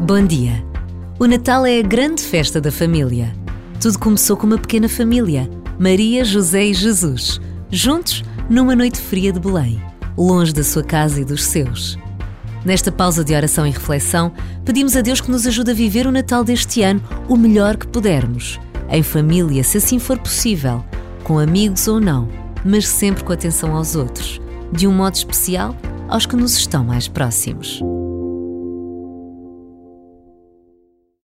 Bom dia! O Natal é a grande festa da família. Tudo começou com uma pequena família, Maria, José e Jesus, juntos numa noite fria de Belém, longe da sua casa e dos seus. Nesta pausa de oração e reflexão, pedimos a Deus que nos ajude a viver o Natal deste ano o melhor que pudermos, em família, se assim for possível, com amigos ou não, mas sempre com atenção aos outros, de um modo especial aos que nos estão mais próximos.